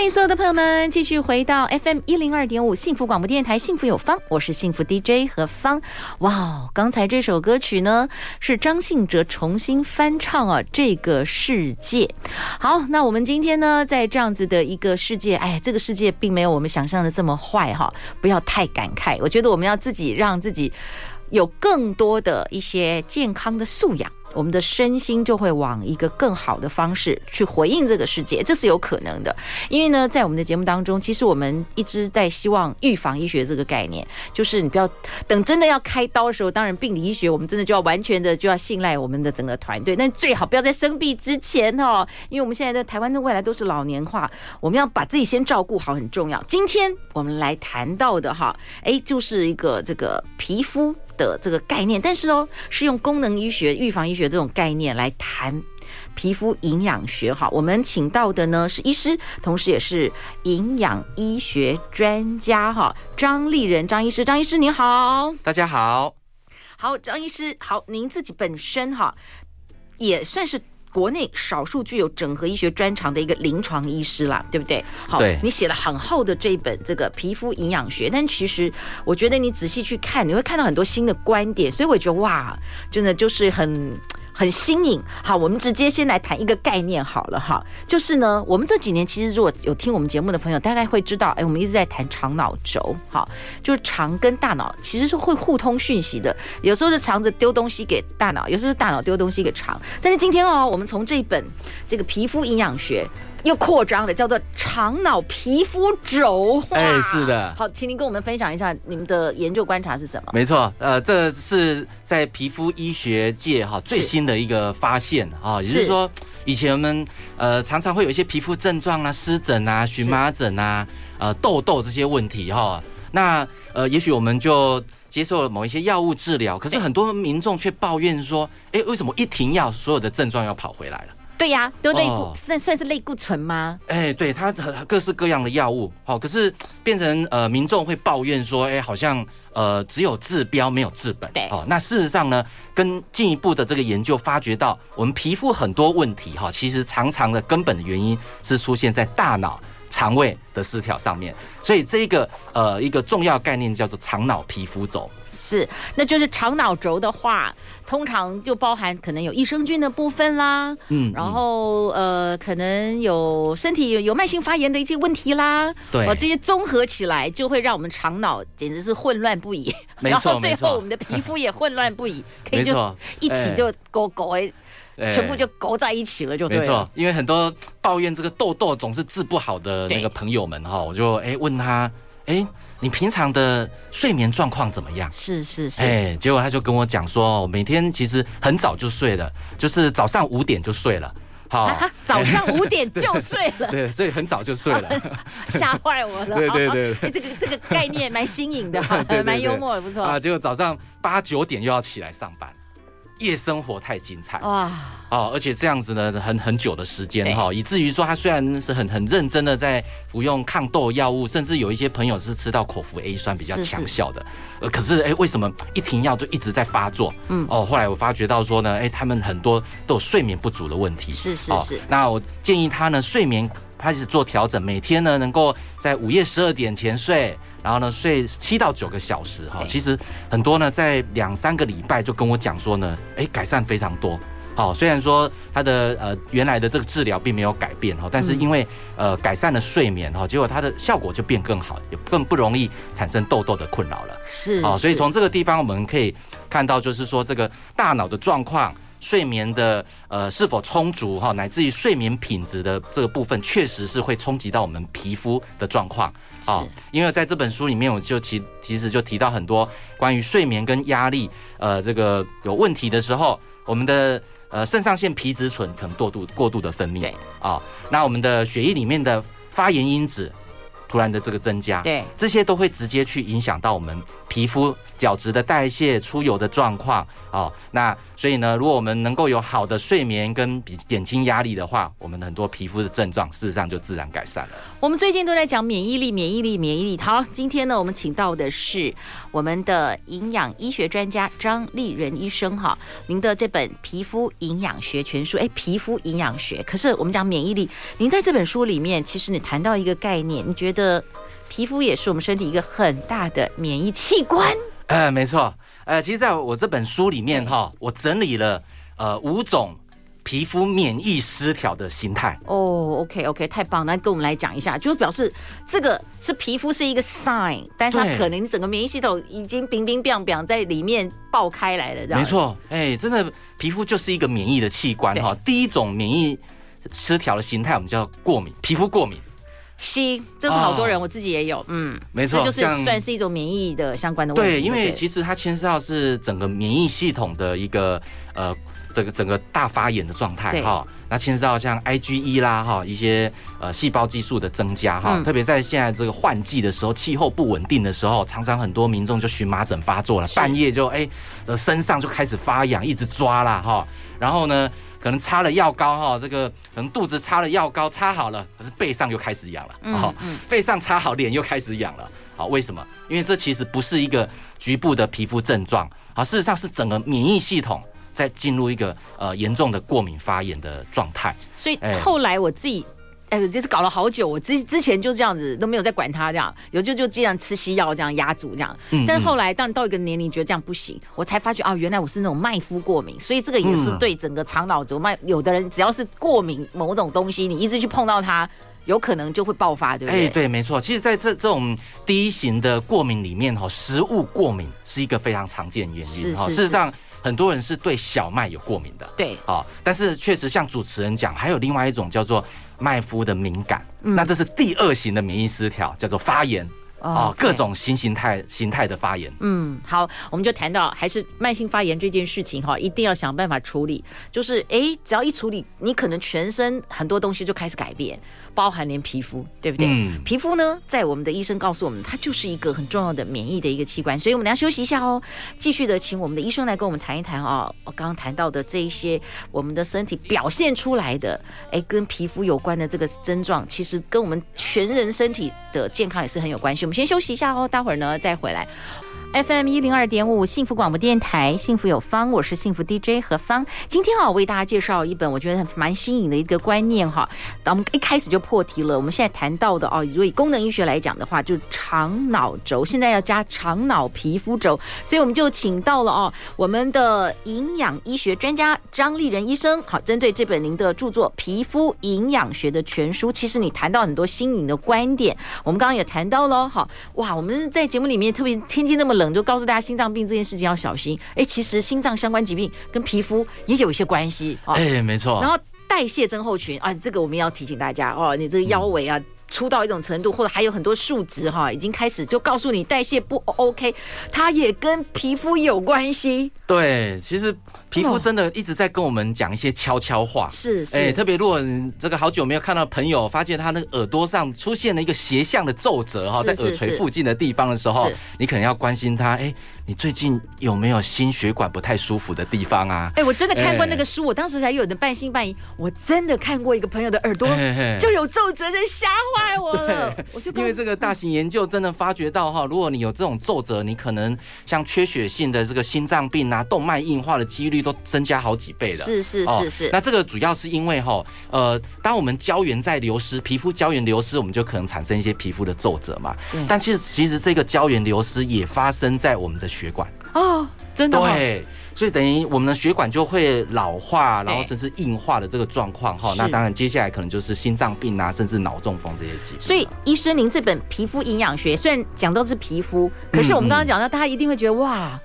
欢迎所有的朋友们继续回到 FM 一零二点五幸福广播电台，幸福有方，我是幸福 DJ 何芳。哇，刚才这首歌曲呢是张信哲重新翻唱啊，《这个世界》。好，那我们今天呢在这样子的一个世界，哎，这个世界并没有我们想象的这么坏哈，不要太感慨。我觉得我们要自己让自己有更多的一些健康的素养。我们的身心就会往一个更好的方式去回应这个世界，这是有可能的。因为呢，在我们的节目当中，其实我们一直在希望预防医学这个概念，就是你不要等真的要开刀的时候，当然病理医学我们真的就要完全的就要信赖我们的整个团队，但最好不要在生病之前哦，因为我们现在的台湾的未来都是老年化，我们要把自己先照顾好很重要。今天我们来谈到的哈，诶，就是一个这个皮肤的这个概念，但是哦，是用功能医学、预防医学这种概念来谈皮肤营养学。哈，我们请到的呢是医师，同时也是营养医学专家哈，张立仁张医师。张医师您好，大家好，好，张医师好，您自己本身哈也算是。国内少数具有整合医学专长的一个临床医师啦，对不对？好，你写了很厚的这一本这个皮肤营养学，但其实我觉得你仔细去看，你会看到很多新的观点，所以我觉得哇，真的就是很。很新颖，好，我们直接先来谈一个概念好了哈，就是呢，我们这几年其实如果有听我们节目的朋友，大概会知道，哎，我们一直在谈肠脑轴，好，就是肠跟大脑其实是会互通讯息的，有时候是肠子丢东西给大脑，有时候是大脑丢东西给肠，但是今天哦，我们从这一本这个皮肤营养学。又扩张了，叫做肠脑皮肤轴。哎，是的。好，请您跟我们分享一下你们的研究观察是什么？没错，呃，这是在皮肤医学界哈最新的一个发现啊，也就是说，以前我们呃常常会有一些皮肤症状啊，湿疹啊、荨麻疹啊、呃痘痘这些问题哈。那呃，也许我们就接受了某一些药物治疗，可是很多民众却抱怨说，哎，为什么一停药，所有的症状又跑回来了？对呀、啊，都类固，算、哦、算是类固醇吗？哎，对，它各式各样的药物，好，可是变成呃，民众会抱怨说，哎，好像呃，只有治标没有治本。对，哦，那事实上呢，跟进一步的这个研究发觉到，我们皮肤很多问题哈，其实常常的根本的原因是出现在大脑、肠胃的失调上面，所以这个呃一个重要概念叫做肠脑皮肤轴。是，那就是肠脑轴的话，通常就包含可能有益生菌的部分啦，嗯，然后呃，可能有身体有有慢性发炎的一些问题啦，对，这些综合起来就会让我们肠脑简直是混乱不已，没。错，然后最后我们的皮肤也混乱不已，可以就一起就勾勾哎，全部就勾在一起了，就对了，没错，因为很多抱怨这个痘痘总是治不好的那个朋友们哈，我就哎问他哎。你平常的睡眠状况怎么样？是是是，哎，结果他就跟我讲说，每天其实很早就睡了，就是早上五点就睡了。好，早上五点就睡了，对，所以很早就睡了，吓坏我了。对对对，哎，这个这个概念蛮新颖的，蛮幽默的，不错啊。结果早上八九点又要起来上班。夜生活太精彩哇！哦，而且这样子呢，很很久的时间哈，以至于说他虽然是很很认真的在服用抗痘药物，甚至有一些朋友是吃到口服 A 酸比较强效的，呃，可是哎，为什么一停药就一直在发作？嗯，哦，后来我发觉到说呢，哎，他们很多都有睡眠不足的问题。是是是。那我建议他呢，睡眠开始做调整，每天呢能够在午夜十二点前睡。然后呢，睡七到九个小时哈，其实很多呢，在两三个礼拜就跟我讲说呢，哎，改善非常多。好，虽然说他的呃原来的这个治疗并没有改变哈，但是因为呃改善了睡眠哈，结果它的效果就变更好，也更不容易产生痘痘的困扰了。是，啊，所以从这个地方我们可以看到，就是说这个大脑的状况。睡眠的呃是否充足哈，乃至于睡眠品质的这个部分，确实是会冲击到我们皮肤的状况啊。因为在这本书里面，我就其其实就提到很多关于睡眠跟压力呃这个有问题的时候，我们的呃肾上腺皮质醇可能过度过度的分泌啊。那我们的血液里面的发炎因子突然的这个增加，对，这些都会直接去影响到我们皮肤角质的代谢、出油的状况哦。那所以呢，如果我们能够有好的睡眠跟比减轻压力的话，我们的很多皮肤的症状事实上就自然改善了。我们最近都在讲免疫力，免疫力，免疫力。好，今天呢，我们请到的是我们的营养医学专家张丽仁医生哈。您的这本《皮肤营养学全书》，哎，皮肤营养学。可是我们讲免疫力，您在这本书里面，其实你谈到一个概念，你觉得？的皮肤也是我们身体一个很大的免疫器官。呃，没错。呃，其实在我这本书里面哈，我整理了呃五种皮肤免疫失调的形态。哦，OK OK，太棒了，那跟我们来讲一下，就表示这个是皮肤是一个 sign，但是它可能整个免疫系统已经冰冰冰冰在里面爆开来了，这样。没错，哎，真的皮肤就是一个免疫的器官哈。第一种免疫失调的形态，我们叫过敏，皮肤过敏。吸，这是好多人，哦、我自己也有，嗯，没错，这就是算是一种免疫的相关的问题。对，因为其实它牵涉到是整个免疫系统的一个呃，这个整个大发炎的状态哈。那牵涉到像 IgE 啦哈，一些呃细胞激素的增加哈，嗯、特别在现在这个换季的时候，气候不稳定的时候，常常很多民众就荨麻疹发作了，半夜就哎，这身上就开始发痒，一直抓啦哈。然后呢，可能擦了药膏哈，这个可能肚子擦了药膏擦好了，可是背上又开始痒了。嗯嗯。背上擦好，脸又开始痒了。好，为什么？因为这其实不是一个局部的皮肤症状，好，事实上是整个免疫系统在进入一个呃严重的过敏发炎的状态。所以后来我自己。哎，我这次搞了好久，我之之前就这样子都没有在管它，这样有就就这样吃西药这样压住这样，但是后来当到一个年龄觉得这样不行，我才发觉啊，原来我是那种麦麸过敏，所以这个也是对整个肠脑轴脉，有的人只要是过敏某种东西，你一直去碰到它，有可能就会爆发，对不对？哎，对，没错。其实在这这种第一型的过敏里面哈，食物过敏是一个非常常见原因哈。事实上，很多人是对小麦有过敏的，对，啊，但是确实像主持人讲，还有另外一种叫做。麦麸的敏感，嗯、那这是第二型的免疫失调，叫做发炎哦，各种新形态形态的发炎。嗯，好，我们就谈到还是慢性发炎这件事情哈，一定要想办法处理。就是哎，只要一处理，你可能全身很多东西就开始改变。包含连皮肤，对不对？嗯，皮肤呢，在我们的医生告诉我们，它就是一个很重要的免疫的一个器官，所以我们等下休息一下哦，继续的请我们的医生来跟我们谈一谈哦。我刚刚谈到的这一些，我们的身体表现出来的，哎，跟皮肤有关的这个症状，其实跟我们全人身体的健康也是很有关系。我们先休息一下哦，待会儿呢再回来。FM 一零二点五幸福广播电台，幸福有方，我是幸福 DJ 何芳。今天啊，我为大家介绍一本我觉得蛮新颖的一个观念哈。当我们一开始就破题了，我们现在谈到的哦，如果以功能医学来讲的话，就是肠脑轴，现在要加肠脑皮肤轴，所以我们就请到了哦，我们的营养医学专家张立仁医生。好，针对这本您的著作《皮肤营养学的全书》，其实你谈到很多新颖的观点，我们刚刚也谈到了。好，哇，我们在节目里面特别天气那么冷，就告诉大家心脏病这件事情要小心。哎，其实心脏相关疾病跟皮肤也有一些关系。哎，没错。然后代谢症候群啊，这个我们要提醒大家哦，你这个腰围啊。嗯出到一种程度，或者还有很多数值哈，已经开始就告诉你代谢不 OK，它也跟皮肤有关系。对，其实皮肤真的一直在跟我们讲一些悄悄话。是是，哎，特别如果这个好久没有看到朋友，发现他那个耳朵上出现了一个斜向的皱褶哈，在耳垂附近的地方的时候，你可能要关心他。哎，你最近有没有心血管不太舒服的地方啊？哎，我真的看过那个书，我当时还有点半信半疑。我真的看过一个朋友的耳朵就有皱褶，真吓坏。我了，我就因为这个大型研究真的发觉到哈，如果你有这种皱褶，你可能像缺血性的这个心脏病啊、动脉硬化的几率都增加好几倍了。是是是是。那这个主要是因为哈，呃，当我们胶原在流失，皮肤胶原流失，我们就可能产生一些皮肤的皱褶嘛。但其实其实这个胶原流失也发生在我们的血管哦，真的。对。所以等于我们的血管就会老化，然后甚至硬化的这个状况哈。那当然接下来可能就是心脏病啊，甚至脑中风这些疾病。所以医生，您这本《皮肤营养学》虽然讲到是皮肤，可是我们刚刚讲到，大家一定会觉得哇，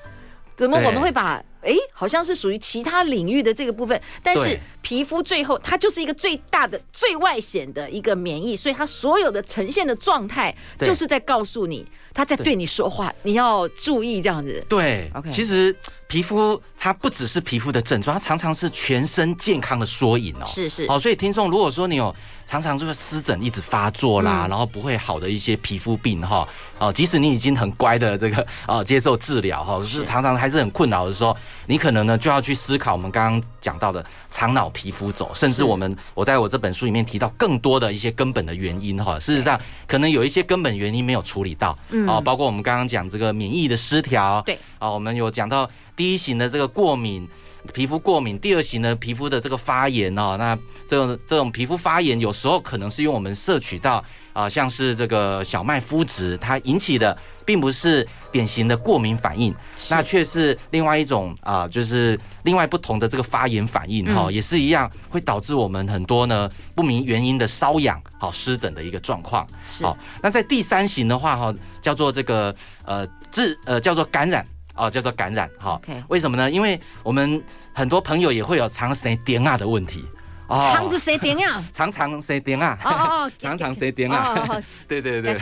怎么我们会把哎，好像是属于其他领域的这个部分，但是皮肤最后它就是一个最大的、最外显的一个免疫，所以它所有的呈现的状态就是在告诉你，他在对你说话，你要注意这样子。对，OK，其实。皮肤它不只是皮肤的症状，它常常是全身健康的缩影哦。是是。好，所以听众，如果说你有常常就是湿疹一直发作啦，嗯、然后不会好的一些皮肤病哈，哦，即使你已经很乖的这个 哦接受治疗哈，是常常还是很困扰的时候，你可能呢就要去思考我们刚刚讲到的肠脑皮肤轴，甚至我们我在我这本书里面提到更多的一些根本的原因哈。事实上，可能有一些根本原因没有处理到，哦，包括我们刚刚讲这个免疫的失调，对，啊，我们有讲到第一型的这个过敏。皮肤过敏，第二型呢，皮肤的这个发炎哦，那这种这种皮肤发炎有时候可能是因为我们摄取到啊、呃，像是这个小麦麸质，它引起的并不是典型的过敏反应，那却是另外一种啊、呃，就是另外不同的这个发炎反应哈、嗯，也是一样会导致我们很多呢不明原因的瘙痒、好湿疹的一个状况。好，那在第三型的话哈，叫做这个呃治呃叫做感染。哦，叫做感染哈。为什么呢？因为我们很多朋友也会有肠生点啊的问题。哦，肠子生痫啊，常常生痫啊。哦哦，长长蛇钉啊。对对对。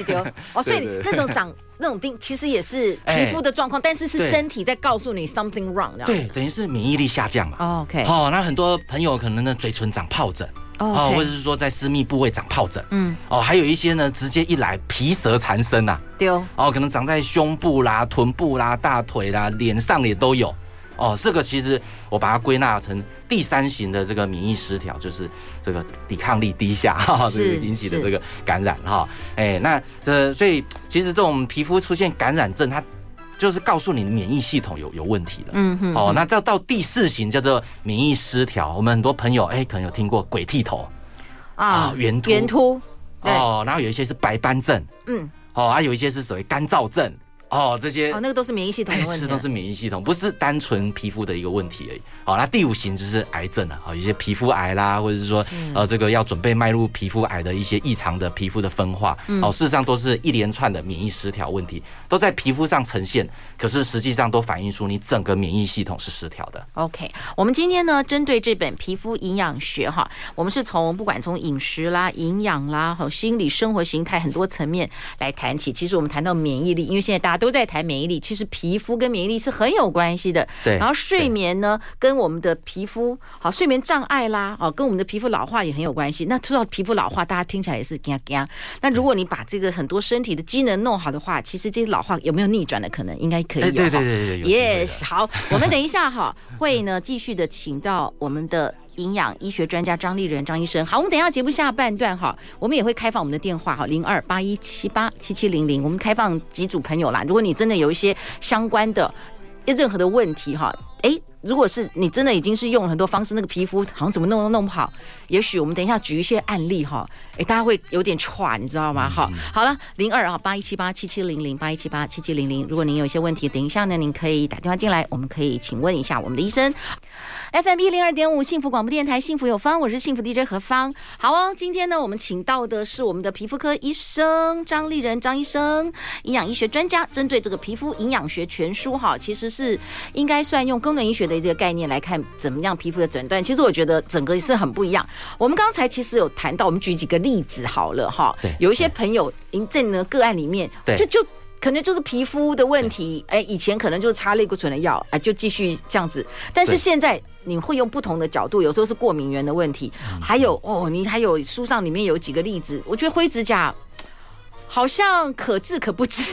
哦，所以那种长那种钉，其实也是皮肤的状况，但是是身体在告诉你 something wrong。对，等于是免疫力下降嘛。Oh, OK。哦，那很多朋友可能呢嘴唇长疱疹。哦、或者是说在私密部位长疱疹，嗯，哦，还有一些呢，直接一来皮蛇缠身呐，丢，哦，可能长在胸部啦、臀部啦、大腿啦、脸上也都有，哦，这个其实我把它归纳成第三型的这个免疫失调，就是这个抵抗力低下哈，这个引起的这个感染哈，哎，那这所以其实这种皮肤出现感染症，它。就是告诉你免疫系统有有问题了，嗯哼，哦，那这到第四型叫做免疫失调。我们很多朋友哎、欸，可能有听过鬼剃头啊，圆秃，圆秃，哦，然后有一些是白斑症，嗯，哦，还有一些是所谓干燥症。哦，这些哦，那个都是免疫系统的问题，是都是免疫系统，不是单纯皮肤的一个问题而已。好，那第五型就是癌症了。好，有些皮肤癌啦，或者是说呃，这个要准备迈入皮肤癌的一些异常的皮肤的分化，哦，事实上都是一连串的免疫失调问题，都在皮肤上呈现，可是实际上都反映出你整个免疫系统是失调的。OK，我们今天呢，针对这本皮肤营养学哈，我们是从不管从饮食啦、营养啦、和心理生活形态很多层面来谈起。其实我们谈到免疫力，因为现在大家都在谈免疫力，其实皮肤跟免疫力是很有关系的。对，然后睡眠呢，跟我们的皮肤好，睡眠障碍啦，哦，跟我们的皮肤老化也很有关系。那说到皮肤老化，大家听起来也是惊惊。那如果你把这个很多身体的机能弄好的话，其实这些老化有没有逆转的可能？应该可以。对对对对对，Yes。好，我们等一下哈会呢继续的请到我们的。营养医学专家张丽人张医生，好，我们等一下节目下半段哈，我们也会开放我们的电话哈，零二八一七八七七零零，我们开放几组朋友啦。如果你真的有一些相关的任何的问题哈，诶，如果是你真的已经是用了很多方式，那个皮肤好像怎么弄都弄不好，也许我们等一下举一些案例哈，诶，大家会有点喘，你知道吗？好，好了，零二啊八一七八七七零零八一七八七七零零，如果您有一些问题，等一下呢，您可以打电话进来，我们可以请问一下我们的医生。FM 一零二点五幸福广播电台，幸福有方，我是幸福 DJ 何芳。好哦，今天呢，我们请到的是我们的皮肤科医生张立人张医生，营养医学专家，针对这个皮肤营养学全书哈，其实是应该算用功能医学的这个概念来看怎么样皮肤的诊断。其实我觉得整个是很不一样。我们刚才其实有谈到，我们举几个例子好了哈，有一些朋友您在那个个案里面，就就。可能就是皮肤的问题，哎，以前可能就是擦类固醇的药，哎，就继续这样子。但是现在你会用不同的角度，有时候是过敏原的问题，还有哦，你还有书上里面有几个例子，我觉得灰指甲。好像可治可不治，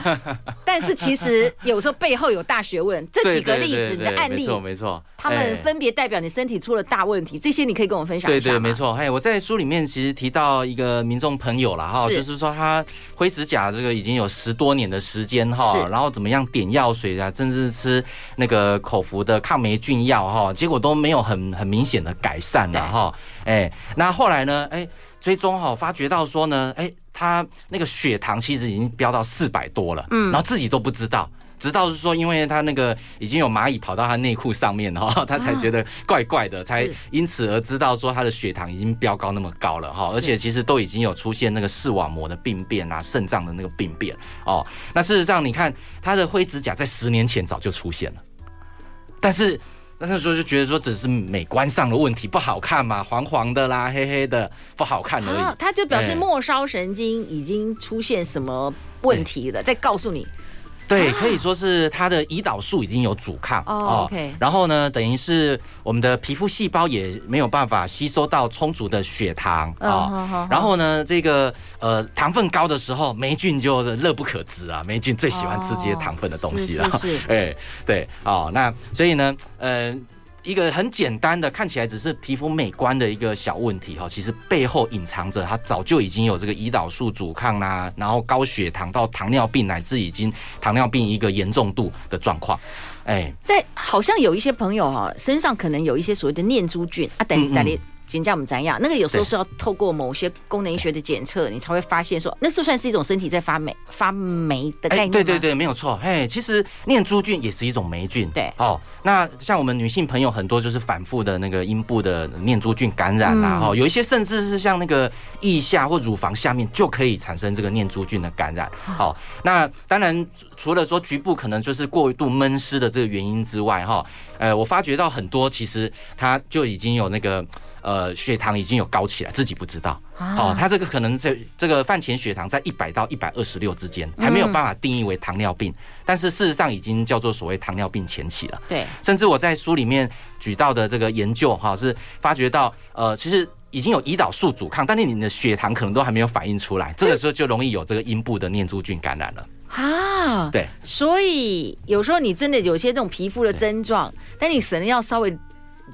但是其实有时候背后有大学问。这几个例子，你的案例，没错没错，他们分别代表你身体出了大问题。这些你可以跟我分享一下。对对，没错。哎，我在书里面其实提到一个民众朋友了哈，就是说他灰指甲这个已经有十多年的时间哈，然后怎么样点药水啊，甚至吃那个口服的抗霉菌药哈，结果都没有很很明显的改善了哈。哎，那后来呢？哎，追踪哈，发觉到说呢，哎。他那个血糖其实已经飙到四百多了，嗯，然后自己都不知道，直到是说，因为他那个已经有蚂蚁跑到他内裤上面哈，他才觉得怪怪的，才因此而知道说他的血糖已经飙高那么高了哈，而且其实都已经有出现那个视网膜的病变啊，肾脏的那个病变哦。那事实上，你看他的灰指甲在十年前早就出现了，但是。那时候就觉得说只是美观上的问题，不好看嘛，黄黄的啦，黑黑的，不好看而已。啊、他就表示末梢神经已经出现什么问题了，欸、再告诉你。对，可以说是它的胰岛素已经有阻抗哦。OK，然后呢，等于是我们的皮肤细胞也没有办法吸收到充足的血糖啊。然后呢，这个呃糖分高的时候，霉菌就乐不可支啊。霉菌最喜欢吃这些糖分的东西了。是，哎，对，哦，那所以呢，呃。一个很简单的，看起来只是皮肤美观的一个小问题哈，其实背后隐藏着它早就已经有这个胰岛素阻抗啦，然后高血糖到糖尿病乃至已经糖尿病一个严重度的状况，哎，在好像有一些朋友哈身上可能有一些所谓的念珠菌啊，等于在你。请教我们怎样？那个有时候是要透过某些功能医学的检测，你才会发现说，那是算是一种身体在发霉发霉的概念吗？对对对，没有错。哎，其实念珠菌也是一种霉菌。对，哦，那像我们女性朋友很多就是反复的那个阴部的念珠菌感染啦，哈，有一些甚至是像那个腋下或乳房下面就可以产生这个念珠菌的感染。好，那当然除了说局部可能就是过度闷湿的这个原因之外，哈，呃，我发觉到很多其实它就已经有那个。呃，血糖已经有高起来，自己不知道。哦，他这个可能在这个饭前血糖在一百到一百二十六之间，还没有办法定义为糖尿病，但是事实上已经叫做所谓糖尿病前期了。对，甚至我在书里面举到的这个研究，哈，是发觉到，呃，其实已经有胰岛素阻抗，但是你的血糖可能都还没有反应出来，这个时候就容易有这个阴部的念珠菌感染了。啊，对，所以有时候你真的有些这种皮肤的症状，但你可能要稍微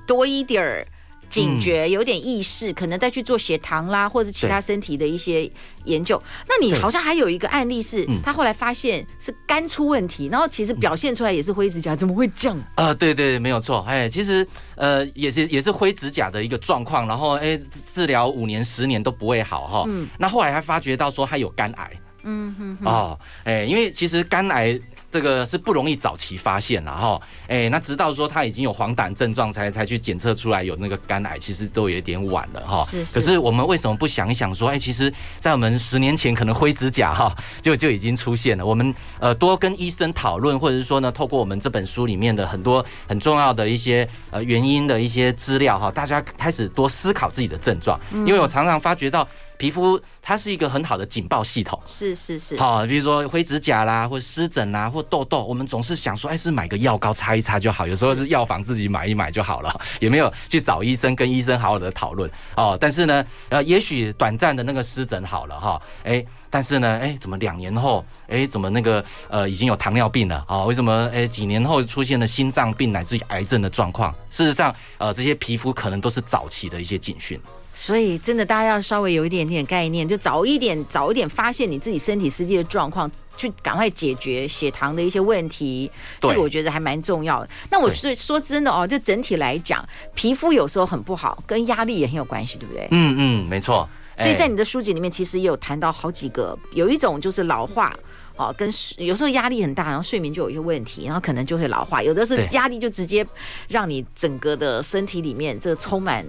多一点儿。警觉有点意识，可能再去做血糖啦，或者其他身体的一些研究。那你好像还有一个案例是，他后来发现是肝出问题，然后其实表现出来也是灰指甲，怎么会这样？呃，对对，没有错。哎，其实呃也是也是灰指甲的一个状况，然后哎治疗五年十年都不会好哈。嗯。那后来还发觉到说他有肝癌。嗯哼。哦，哎，因为其实肝癌。这个是不容易早期发现了哈，哎，那直到说他已经有黄疸症状才才去检测出来有那个肝癌，其实都有点晚了哈。是是。可是我们为什么不想一想说，哎，其实，在我们十年前可能灰指甲哈就就已经出现了。我们呃多跟医生讨论，或者是说呢，透过我们这本书里面的很多很重要的一些呃原因的一些资料哈，大家开始多思考自己的症状，因为我常常发觉到。皮肤它是一个很好的警报系统，是是是，好，比如说灰指甲啦，或湿疹啦，或痘痘，我们总是想说，哎，是买个药膏擦一擦就好，有时候是药房自己买一买就好了，也没有去找医生跟医生好好的讨论哦。但是呢，呃，也许短暂的那个湿疹好了哈，哎，但是呢，哎，怎么两年后，哎，怎么那个呃已经有糖尿病了啊？为什么哎几年后出现了心脏病乃至于癌症的状况？事实上，呃，这些皮肤可能都是早期的一些警讯。所以，真的，大家要稍微有一点点概念，就早一点、早一点发现你自己身体实际的状况，去赶快解决血糖的一些问题。这个我觉得还蛮重要的。那我是说真的哦，这整体来讲，皮肤有时候很不好，跟压力也很有关系，对不对？嗯嗯，没错。所以在你的书籍里面，其实也有谈到好几个，有一种就是老化哦，跟有时候压力很大，然后睡眠就有一些问题，然后可能就会老化。有的是压力就直接让你整个的身体里面这个充满。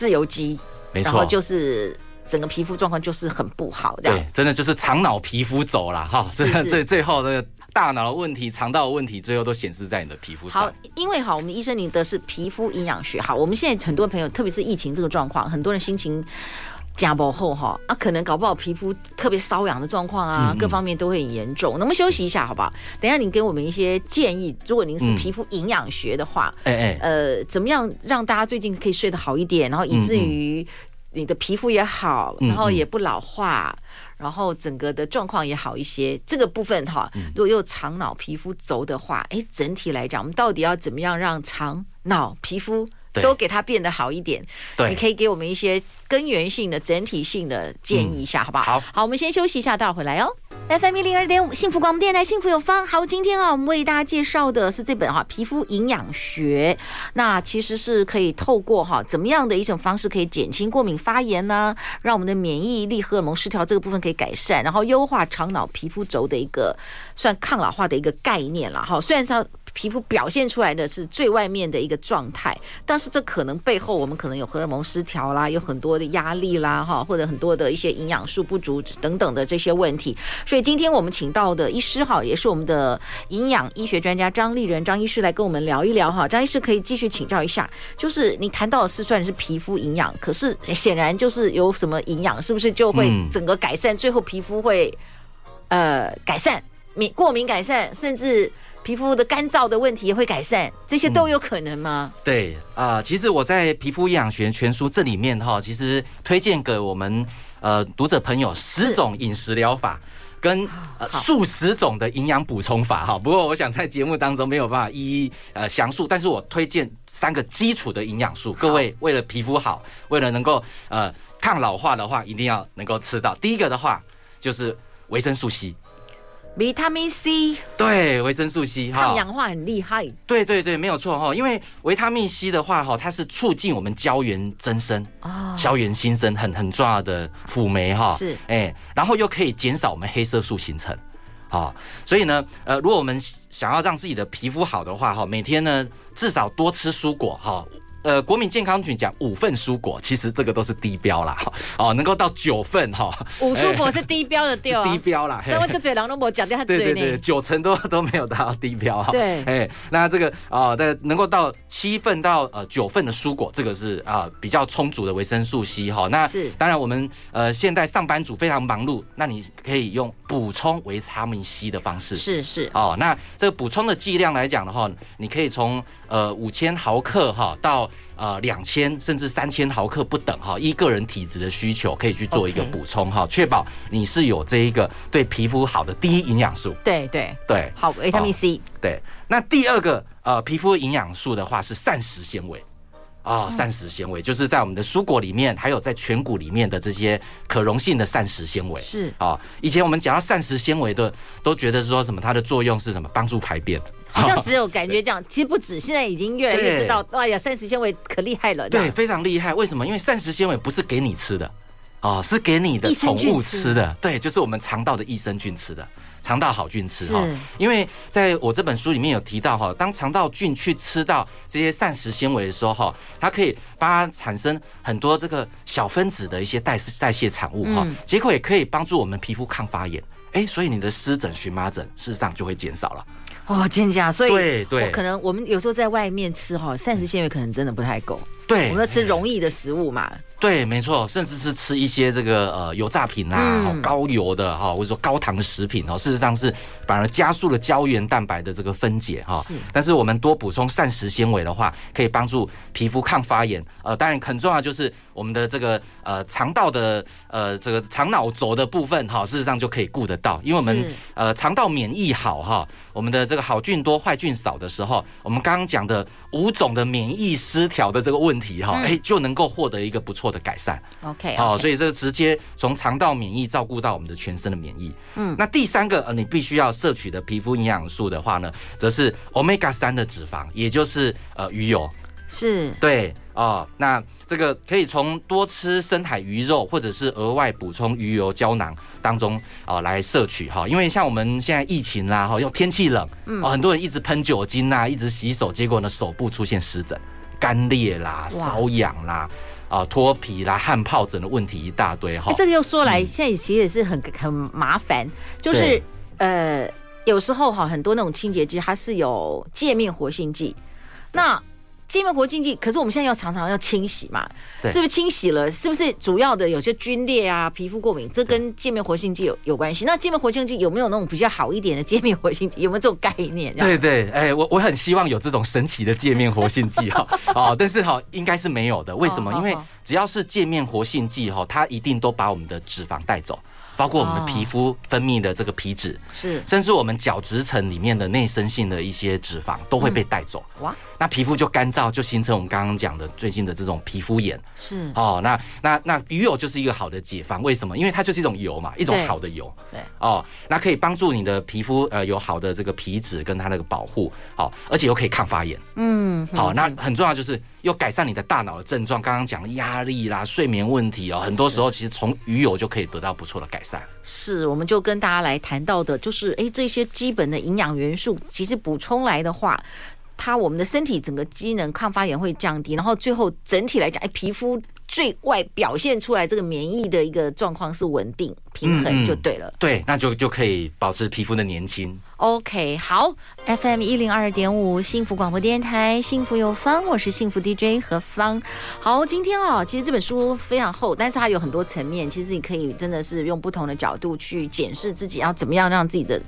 自由基，没错，然后就是整个皮肤状况就是很不好，这样对，真的就是肠脑皮肤走了哈，最最最后的大脑的问题、肠道的问题，最后都显示在你的皮肤上。好，因为好，我们医生你的是皮肤营养学，好，我们现在很多朋友，特别是疫情这个状况，很多人心情。加薄后哈啊，可能搞不好皮肤特别瘙痒的状况啊，各方面都会很严重。那我们休息一下好不好？等一下你给我们一些建议。如果您是皮肤营养学的话，哎哎，呃，怎么样让大家最近可以睡得好一点，然后以至于你的皮肤也好，然后也不老化，然后整个的状况也好一些。这个部分哈，如果又肠脑皮肤轴的话，哎，整体来讲，我们到底要怎么样让肠脑皮肤？都给它变得好一点，对，你可以给我们一些根源性的、整体性的建议一下，好不好？好，好，我们先休息一下，待会儿回来哦。FM 一零二点五，幸福广播电台，幸福有方。好，今天啊，我们为大家介绍的是这本哈《皮肤营养学》，那其实是可以透过哈怎么样的一种方式可以减轻过敏发炎呢？让我们的免疫力、荷尔蒙失调这个部分可以改善，然后优化肠脑皮肤轴的一个算抗老化的一个概念了哈。虽然说。皮肤表现出来的是最外面的一个状态，但是这可能背后我们可能有荷尔蒙失调啦，有很多的压力啦，哈，或者很多的一些营养素不足等等的这些问题。所以今天我们请到的医师哈，也是我们的营养医学专家张丽仁张医师来跟我们聊一聊哈。张医师可以继续请教一下，就是你谈到的是算是皮肤营养，可是显然就是有什么营养，是不是就会整个改善，最后皮肤会呃改善？敏过敏改善，甚至皮肤的干燥的问题也会改善，这些都有可能吗？嗯、对啊、呃，其实我在《皮肤营养学全书》这里面哈，其实推荐给我们呃读者朋友十种饮食疗法。跟呃数十种的营养补充法哈，不过我想在节目当中没有办法一一呃详述，但是我推荐三个基础的营养素，各位为了皮肤好，为了能够呃抗老化的话，一定要能够吃到。第一个的话就是维生素 C。维他命 C，对，维生素 C 哈，抗氧化很厉害。对对对，没有错哈，因为维他命 C 的话哈，它是促进我们胶原增生哦，胶原新生很很重要的辅酶哈。是，哎，然后又可以减少我们黑色素形成，好，所以呢，呃，如果我们想要让自己的皮肤好的话哈，每天呢至少多吃蔬果哈。呃，国民健康局讲五份蔬果，其实这个都是低标啦，哦，能够到九份哈。五蔬果是低标的掉、啊、低标啦。那我就嘴狼都没讲掉他嘴对对对，九成都都没有达到低标哈。对，哎，那这个啊，的、呃、能够到七份到呃九份的蔬果，这个是啊、呃、比较充足的维生素 C 哈。那是当然我们呃现在上班族非常忙碌，那你可以用补充维他命 C 的方式。是是哦，那这个补充的剂量来讲的话，你可以从呃五千毫克哈到。呃，两千甚至三千毫克不等哈，依个人体质的需求可以去做一个补充哈，确保你是有这一个对皮肤好的第一营养素。对对对，好，维他命 C。对，那第二个呃皮肤营养素的话是膳食纤维啊，膳食纤维就是在我们的蔬果里面，还有在全谷里面的这些可溶性的膳食纤维。是啊，以前我们讲到膳食纤维的，都觉得说什么它的作用是什么，帮助排便。好像只有感觉这样，其实不止，现在已经越来越知道，哎呀，膳食纤维可厉害了。对，非常厉害。为什么？因为膳食纤维不是给你吃的，哦，是给你的宠物吃的。对，就是我们肠道的益生菌吃的，肠道好菌吃哈。因为在我这本书里面有提到哈，当肠道菌去吃到这些膳食纤维的时候哈，它可以帮它产生很多这个小分子的一些代代谢产物哈，结果也可以帮助我们皮肤抗发炎。哎，所以你的湿疹、荨麻疹事实上就会减少了。哦，真假，所以对对，可能我们有时候在外面吃哈，膳食纤维可能真的不太够。对，我们要吃容易的食物嘛。对，没错，甚至是吃一些这个呃油炸品啊，嗯、高油的哈，或者说高糖的食品哦，事实上是反而加速了胶原蛋白的这个分解哈。是。但是我们多补充膳食纤维的话，可以帮助皮肤抗发炎。呃，当然很重要就是我们的这个呃肠道的呃这个肠脑轴的部分哈，事实上就可以顾得到，因为我们呃肠道免疫好哈，我们的这个好菌多坏菌少的时候，我们刚刚讲的五种的免疫失调的这个问题哈，哎就能够获得一个不错的改善，OK，好，所以这个直接从肠道免疫照顾到我们的全身的免疫。嗯，那第三个呃，你必须要摄取的皮肤营养素的话呢，则是 Omega 三的脂肪，也就是呃鱼油。是，对哦，那这个可以从多吃深海鱼肉，或者是额外补充鱼油胶囊当中啊来摄取哈。因为像我们现在疫情啦，哈，又天气冷，嗯，很多人一直喷酒精呐，一直洗手，结果呢手部出现湿疹、干裂啦、瘙痒啦。啊，脱皮啦、汗疱疹的问题一大堆哈。这个又说来，现在其实也是很很麻烦，就是呃，有时候哈，很多那种清洁剂它是有界面活性剂，那。界面活性剂，可是我们现在要常常要清洗嘛，是不是清洗了？是不是主要的有些皲裂啊、皮肤过敏，这跟界面活性剂有有关系？那界面活性剂有没有那种比较好一点的界面活性剂？有没有这种概念？对对，哎、欸，我我很希望有这种神奇的界面活性剂哈，哦，但是哈，应该是没有的。为什么？因为只要是界面活性剂哈，它一定都把我们的脂肪带走。包括我们的皮肤分泌的这个皮脂，是，甚至我们角质层里面的内生性的一些脂肪都会被带走。哇，那皮肤就干燥，就形成我们刚刚讲的最近的这种皮肤炎。是哦，那那那鱼油就是一个好的解方。为什么？因为它就是一种油嘛，一种好的油。对哦，那可以帮助你的皮肤呃有好的这个皮脂跟它那个保护，好，而且又可以抗发炎。嗯，好，那很重要就是又改善你的大脑的症状。刚刚讲的压力啦、睡眠问题哦，很多时候其实从鱼油就可以得到不错的改善。是，我们就跟大家来谈到的，就是哎，这些基本的营养元素，其实补充来的话，它我们的身体整个机能抗发炎会降低，然后最后整体来讲，哎，皮肤最外表现出来这个免疫的一个状况是稳定，平衡就对了。嗯、对，那就就可以保持皮肤的年轻。OK，好，FM 一零二点五幸福广播电台，幸福有方，我是幸福 DJ 何方。好，今天啊、哦，其实这本书非常厚，但是它有很多层面，其实你可以真的是用不同的角度去检视自己要怎么样让自己的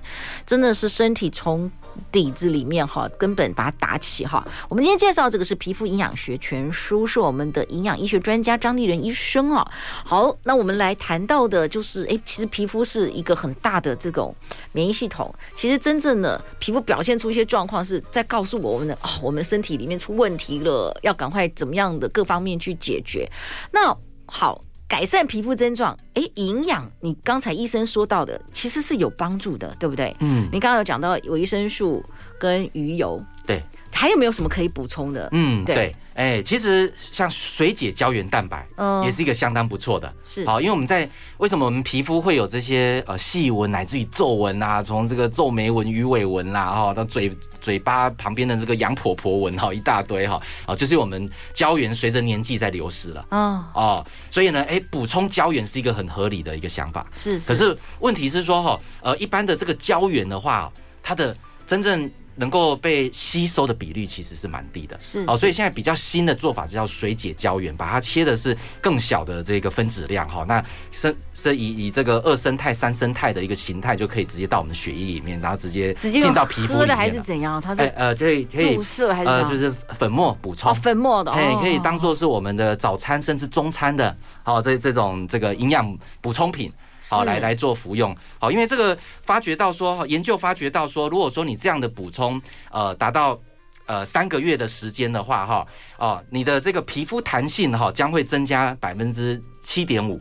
真的是身体从底子里面哈根本把它打起哈。我们今天介绍这个是皮肤营养学全书，是我们的营养医学专家张丽仁医生哦。好，那我们来谈到的就是，哎，其实皮肤是一个很大的这种免疫系统，其实。真正的皮肤表现出一些状况，是在告诉我们的哦，我们身体里面出问题了，要赶快怎么样的各方面去解决。那好，改善皮肤症状，哎，营养，你刚才医生说到的，其实是有帮助的，对不对？嗯，你刚刚有讲到维生素跟鱼油，对，还有没有什么可以补充的？嗯，对。哎、欸，其实像水解胶原蛋白，嗯，也是一个相当不错的，是。好，因为我们在为什么我们皮肤会有这些呃细纹乃至于皱纹啊，从这个皱眉纹、鱼尾纹啦，哈，到嘴嘴巴旁边的这个羊婆婆纹哈，一大堆哈，啊，就是我们胶原随着年纪在流失了，哦哦，所以呢，哎、欸，补充胶原是一个很合理的一个想法，是，是，可是问题是说哈，呃，一般的这个胶原的话，它的真正能够被吸收的比率其实是蛮低的，是哦，所以现在比较新的做法是叫水解胶原，把它切的是更小的这个分子量哈，那生是以以这个二生态、三生态的一个形态就可以直接到我们血液里面，然后直接进到皮肤里面。喝的还是怎样？它是呃可以可以注射还是呃就是粉末补充？哦，粉末的，哎，可以当做是我们的早餐甚至中餐的，好这这种这个营养补充品。好，来来做服用。好，因为这个发觉到说，研究发觉到说，如果说你这样的补充，呃，达到呃三个月的时间的话，哈，哦，你的这个皮肤弹性哈将会增加百分之七点五。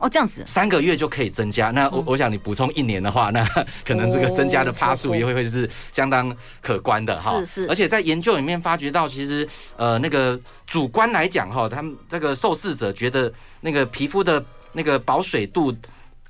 哦，这样子，三个月就可以增加。那我我想你补充一年的话，那 可能这个增加的帕数也会会是相当可观的哈。是是。而且在研究里面发觉到，其实呃那个主观来讲哈，他们这个受试者觉得那个皮肤的那个保水度。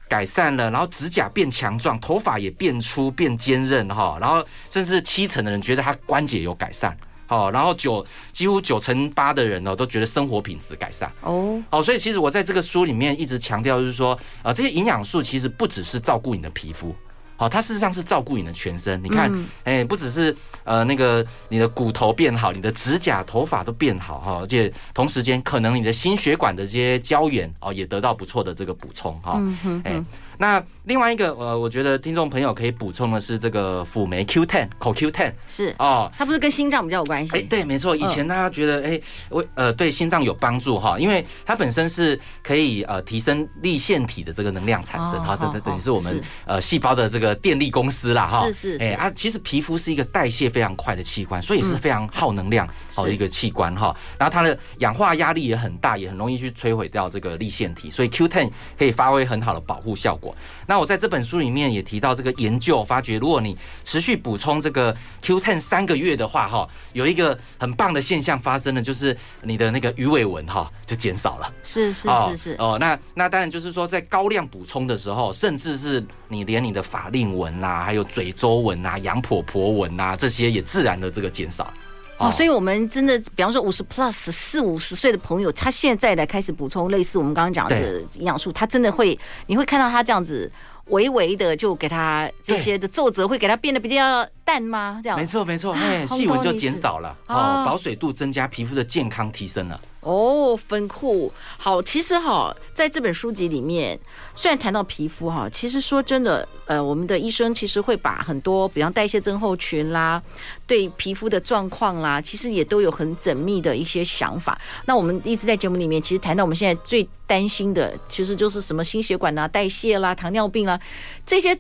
改善了，然后指甲变强壮，头发也变粗变坚韧哈，然后甚至七成的人觉得他关节有改善，好，然后九几乎九成八的人呢都觉得生活品质改善哦，哦，所以其实我在这个书里面一直强调就是说，呃，这些营养素其实不只是照顾你的皮肤。好，它事实上是照顾你的全身。你看，哎、欸，不只是呃那个你的骨头变好，你的指甲、头发都变好哈，而且同时间可能你的心血管的这些胶原哦也得到不错的这个补充哈。哎。那另外一个，呃，我觉得听众朋友可以补充的是这个辅酶 Q10，口 Q10 是哦，它不是跟心脏比较有关系？哎，对，没错。以前大家觉得，哎，我呃对心脏有帮助哈，因为它本身是可以呃提升立腺体的这个能量产生哈，等等等于是我们呃细胞的这个电力公司啦哈。是是。哎啊，其实皮肤是一个代谢非常快的器官，所以也是非常耗能量好的一个器官哈。然后它的氧化压力也很大，也很容易去摧毁掉这个立腺体，所以 Q10 可以发挥很好的保护效果。那我在这本书里面也提到这个研究，发觉如果你持续补充这个 Q10 三个月的话，哈，有一个很棒的现象发生了，就是你的那个鱼尾纹哈就减少了。是是是是哦，那那当然就是说，在高量补充的时候，甚至是你连你的法令纹啊，还有嘴周纹啊、羊婆婆纹啊这些也自然的这个减少。哦，所以我们真的，比方说五十 plus 四五十岁的朋友，他现在来开始补充类似我们刚刚讲的营养素，他真的会，你会看到他这样子微微的就给他这些的皱褶会给他变得比较淡吗？这样？没错没错，哎，细纹就减少了，哦，保水度增加，皮肤的健康提升了。哦，分库好，其实哈，在这本书籍里面，虽然谈到皮肤哈，其实说真的，呃，我们的医生其实会把很多，比方代谢症候群啦，对皮肤的状况啦，其实也都有很缜密的一些想法。那我们一直在节目里面，其实谈到我们现在最担心的，其实就是什么心血管啊、代谢啦、糖尿病啦，这些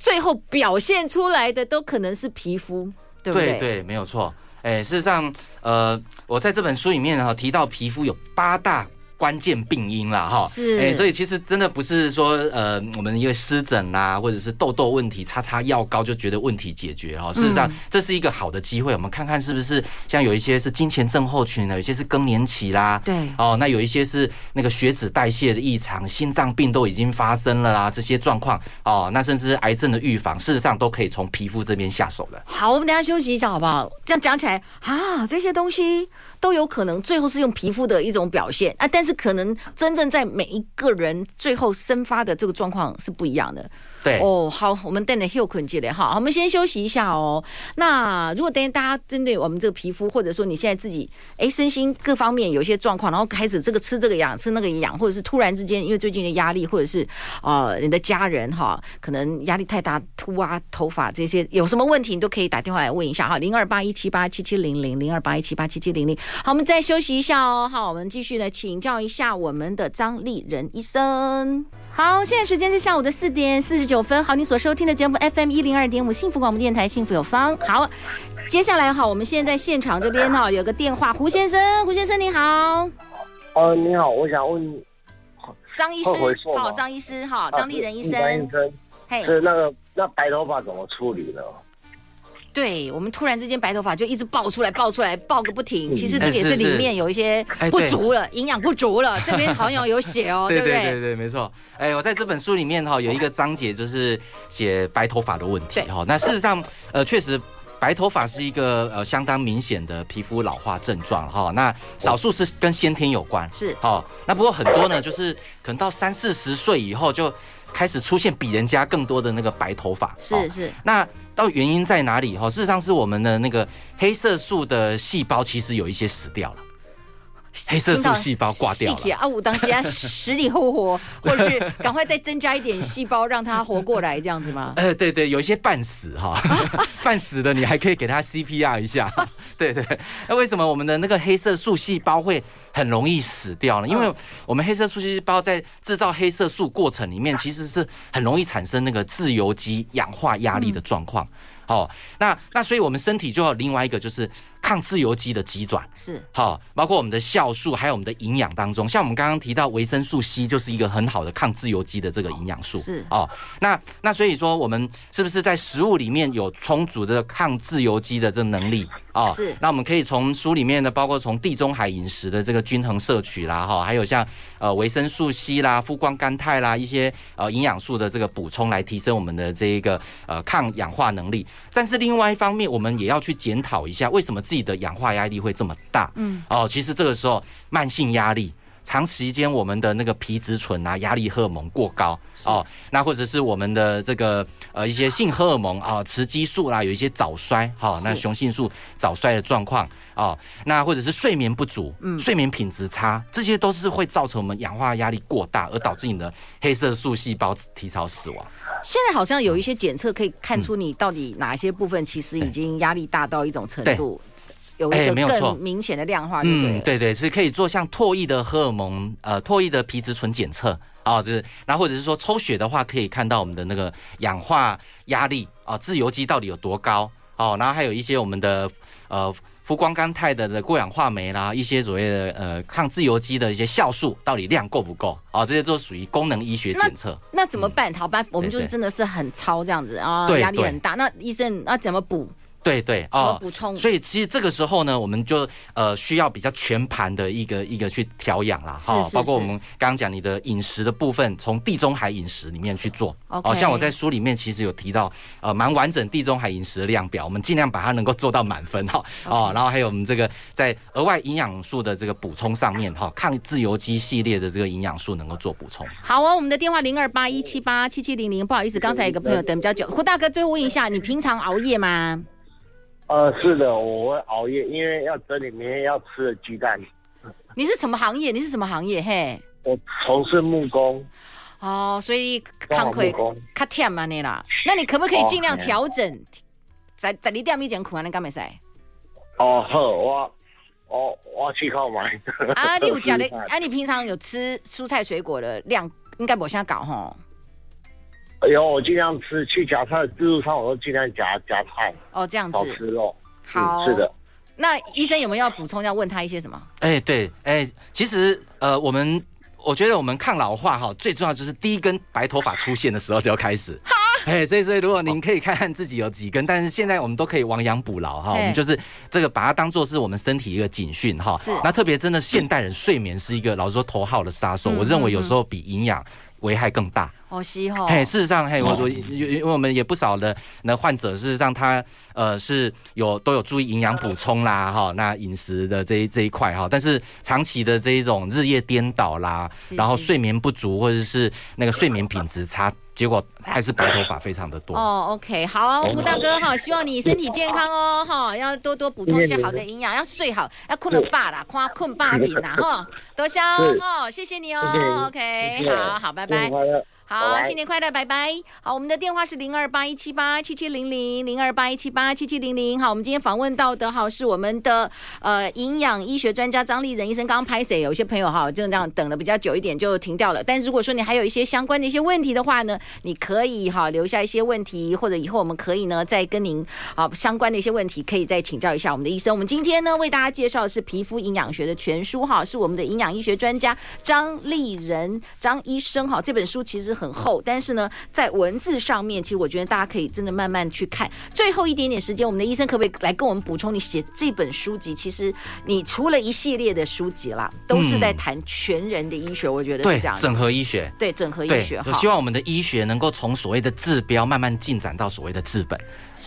最后表现出来的都可能是皮肤，对不对？对对，没有错。哎，事实上，呃，我在这本书里面哈提到皮肤有八大。关键病因啦，哈，是，哎，所以其实真的不是说，呃，我们因为湿疹啦，或者是痘痘问题，擦擦药膏就觉得问题解决哈。事实上，这是一个好的机会，我们看看是不是像有一些是金钱症候群的，有一些是更年期啦，对，哦，那有一些是那个血脂代谢的异常，心脏病都已经发生了啦，这些状况哦，那甚至癌症的预防，事实上都可以从皮肤这边下手的。好，我们等下休息一下好不好？这样讲起来啊，这些东西。都有可能最后是用皮肤的一种表现啊，但是可能真正在每一个人最后生发的这个状况是不一样的。对哦，好，我们等下休困一下哈，我们先休息一下哦。那如果等下大家针对我们这个皮肤，或者说你现在自己哎身心各方面有一些状况，然后开始这个吃这个养，吃那个养，或者是突然之间因为最近的压力，或者是呃你的家人哈，可能压力太大秃啊头发这些有什么问题，你都可以打电话来问一下哈，零二八一七八七七零零零二八一七八七七零零。好，我们再休息一下哦。好，我们继续来请教一下我们的张丽人医生。好，现在时间是下午的四点四十九分。好，你所收听的节目 FM 一零二点五幸福广播电台，幸福有方。好，接下来哈，我们现在在现场这边哈有个电话，胡先生，胡先生你好。哦，你好，我想问张医师，好，张医师哈，张丽仁医生，医生，嘿，是那个那白头发怎么处理呢？对，我们突然之间白头发就一直爆出来，爆出来，爆个不停。其实这也是里面有一些不足了，营养不足了。这边好像有写哦，对不对？对对对，没错。哎，我在这本书里面哈有一个章节就是写白头发的问题哈。那事实上，呃，确实白头发是一个呃相当明显的皮肤老化症状哈。那少数是跟先天有关，是哈。那不过很多呢，就是可能到三四十岁以后就。开始出现比人家更多的那个白头发，是是。那到原因在哪里？哈，事实上是我们的那个黑色素的细胞其实有一些死掉了。黑色素细胞挂掉了啊！我当时要死里后活，或者是赶快再增加一点细胞，让它活过来，这样子吗？呃，对对，有一些半死哈，半死的你还可以给它 CPR 一下。对对，那为什么我们的那个黑色素细胞会很容易死掉呢？因为我们黑色素细胞在制造黑色素过程里面，其实是很容易产生那个自由基氧化压力的状况。哦，那那所以我们身体就有另外一个就是。抗自由基的机转是好，包括我们的酵素，还有我们的营养当中，像我们刚刚提到维生素 C 就是一个很好的抗自由基的这个营养素是哦。那那所以说，我们是不是在食物里面有充足的抗自由基的这能力哦？是。那我们可以从书里面的，包括从地中海饮食的这个均衡摄取啦，哈，还有像呃维生素 C 啦、富光甘肽啦一些呃营养素的这个补充，来提升我们的这一个呃抗氧化能力。但是另外一方面，我们也要去检讨一下，为什么自己的氧化压力会这么大？嗯，哦，其实这个时候慢性压力，长时间我们的那个皮质醇啊，压力荷尔蒙过高。哦，那或者是我们的这个呃一些性荷尔蒙啊，雌激素啦，有一些早衰哈，那雄性素早衰的状况。哦，那或者是睡眠不足，嗯，睡眠品质差，这些都是会造成我们氧化压力过大，而导致你的黑色素细胞提早死亡。现在好像有一些检测可以看出你到底哪一些部分其实已经压力大到一种程度。有一个更明显的量化，嗯，对对，是可以做像唾液的荷尔蒙，呃，唾液的皮质醇检测啊，就是，然后或者是说抽血的话，可以看到我们的那个氧化压力啊，自由基到底有多高哦，然后还有一些我们的呃，富光甘肽的的过氧化酶啦，一些所谓的呃抗自由基的一些酵素到底量够不够啊？这些都属于功能医学检测。那怎么办？好吧，我们就是真的是很超这样子啊，压力很大。那医生那怎么补？对对哦，补充。所以其实这个时候呢，我们就呃需要比较全盘的一个一个去调养啦，哈，包括我们刚刚讲你的饮食的部分，从地中海饮食里面去做。哦，像我在书里面其实有提到呃蛮完整地中海饮食的量表，我们尽量把它能够做到满分哈。哦，然后还有我们这个在额外营养素的这个补充上面哈，抗自由基系列的这个营养素能够做补充。好啊，我们的电话零二八一七八七七零零，不好意思，刚才有个朋友等比较久，胡大哥最后问一下，你平常熬夜吗？呃，是的，我会熬夜，因为要整理明天要吃的鸡蛋。你是什么行业？你是什么行业？嘿，我从事木工。哦，所以康亏卡忝嘛你啦？那你可不可以尽量调整？在在你店面前苦啊？你敢没使？哦，好，我我我去看买。啊，你有讲的？啊，你平常有吃蔬菜水果的量，应该没啥搞吼。有，我尽量吃，去夹菜自助餐，我都尽量夹夹菜。哦，这样子。好吃肉。好。是的。那医生有没有要补充？要问他一些什么？哎，对，哎，其实呃，我们我觉得我们抗老化哈，最重要就是第一根白头发出现的时候就要开始。哈。哎，所以所以如果您可以看看自己有几根，但是现在我们都可以亡羊补牢哈，我们就是这个把它当做是我们身体一个警讯哈。是。那特别真的现代人睡眠是一个老实说头号的杀手，我认为有时候比营养危害更大。哦，是哈。嘿，事实上，嘿，我我因为我们也不少的那患者，事实上他呃是有都有注意营养补充啦，哈，那饮食的这一这一块哈，但是长期的这一种日夜颠倒啦，然后睡眠不足或者是那个睡眠品质差，结果还是白头发非常的多。哦，OK，好，胡大哥哈，希望你身体健康哦，哈，要多多补充一些好的营养，要睡好，要困了饱啦，困困饱眠啦，哈，多谢哦，谢谢你哦，OK，好好，拜拜。生好，新年快乐，拜拜。好，我们的电话是零二八一七八七七零零零二八一七八七七零零。好，我们今天访问到的哈是我们的呃营养医学专家张丽仁医生。刚刚拍谁？有些朋友哈就这样等的比较久一点就停掉了。但是如果说你还有一些相关的一些问题的话呢，你可以哈留下一些问题，或者以后我们可以呢再跟您啊相关的一些问题可以再请教一下我们的医生。我们今天呢为大家介绍的是皮肤营养学的全书哈，是我们的营养医学专家张丽仁张医生哈。这本书其实。很厚，但是呢，在文字上面，其实我觉得大家可以真的慢慢去看。最后一点点时间，我们的医生可不可以来跟我们补充？你写这本书籍，其实你除了一系列的书籍啦，都是在谈全人的医学。我觉得是这样，整合医学，对整合医学。我希望我们的医学能够从所谓的治标慢慢进展到所谓的治本。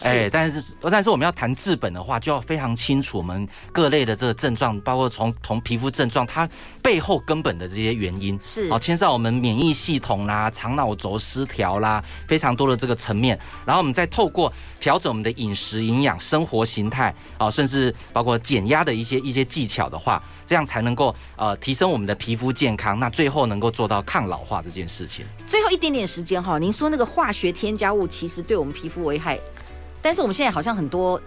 哎，但是但是我们要谈治本的话，就要非常清楚我们各类的这个症状，包括从从皮肤症状它背后根本的这些原因，是好牵涉我们免疫系统啦、肠脑轴失调啦，非常多的这个层面。然后我们再透过调整我们的饮食、营养、生活形态啊，甚至包括减压的一些一些技巧的话，这样才能够呃提升我们的皮肤健康。那最后能够做到抗老化这件事情。最后一点点时间哈，您说那个化学添加物其实对我们皮肤危害。但是我们现在好像很多，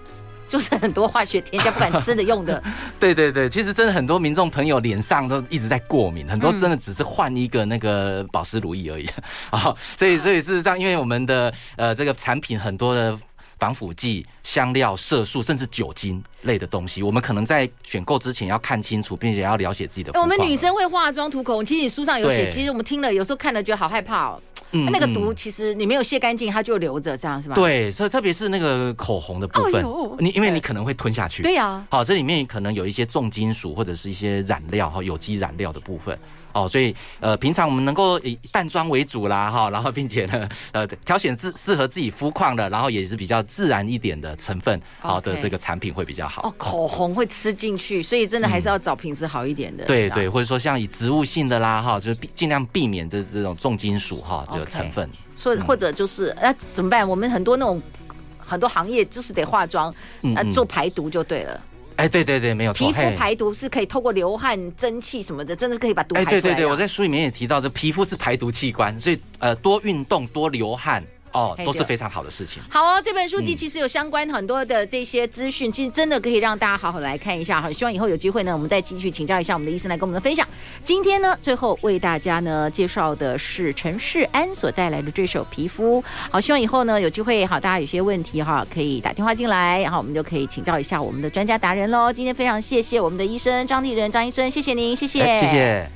就是很多化学添加不敢吃的用的。对对对，其实真的很多民众朋友脸上都一直在过敏，很多真的只是换一个那个保湿乳液而已啊。所以所以事实上，因为我们的呃这个产品很多的防腐剂、香料、色素，甚至酒精类的东西，我们可能在选购之前要看清楚，并且要了解自己的。我们女生会化妆涂口红，其实你书上有写，其实我们听了有时候看了觉得好害怕哦。嗯，那个毒其实你没有卸干净，它就留着，这样是吧？对，所以特别是那个口红的部分，你因为你可能会吞下去。对呀。好，这里面可能有一些重金属或者是一些染料哈，有机染料的部分。哦，所以呃，平常我们能够以淡妆为主啦哈，然后并且呢，呃，挑选自适合自己肤况的，然后也是比较自然一点的成分，好的这个产品会比较好。哦，口红会吃进去，所以真的还是要找品质好一点的。对对，或者说像以植物性的啦哈，就是尽量避免这这种重金属哈这个成分。所以或者就是那怎么办？我们很多那种很多行业就是得化妆，啊，做排毒就对了。哎，对对对，没有错。皮肤排毒是可以透过流汗、蒸汽什么的，真的可以把毒排出来。哎，对对对，我在书里面也提到，这皮肤是排毒器官，所以呃，多运动、多流汗。哦，都是非常好的事情。好哦，这本书籍其实有相关很多的这些资讯，嗯、其实真的可以让大家好好来看一下。哈，希望以后有机会呢，我们再继续请教一下我们的医生来跟我们的分享。今天呢，最后为大家呢介绍的是陈世安所带来的这首《皮肤》。好，希望以后呢有机会好，大家有些问题哈可以打电话进来，然后我们就可以请教一下我们的专家达人喽。今天非常谢谢我们的医生张立仁张医生，谢谢您，谢谢，谢谢。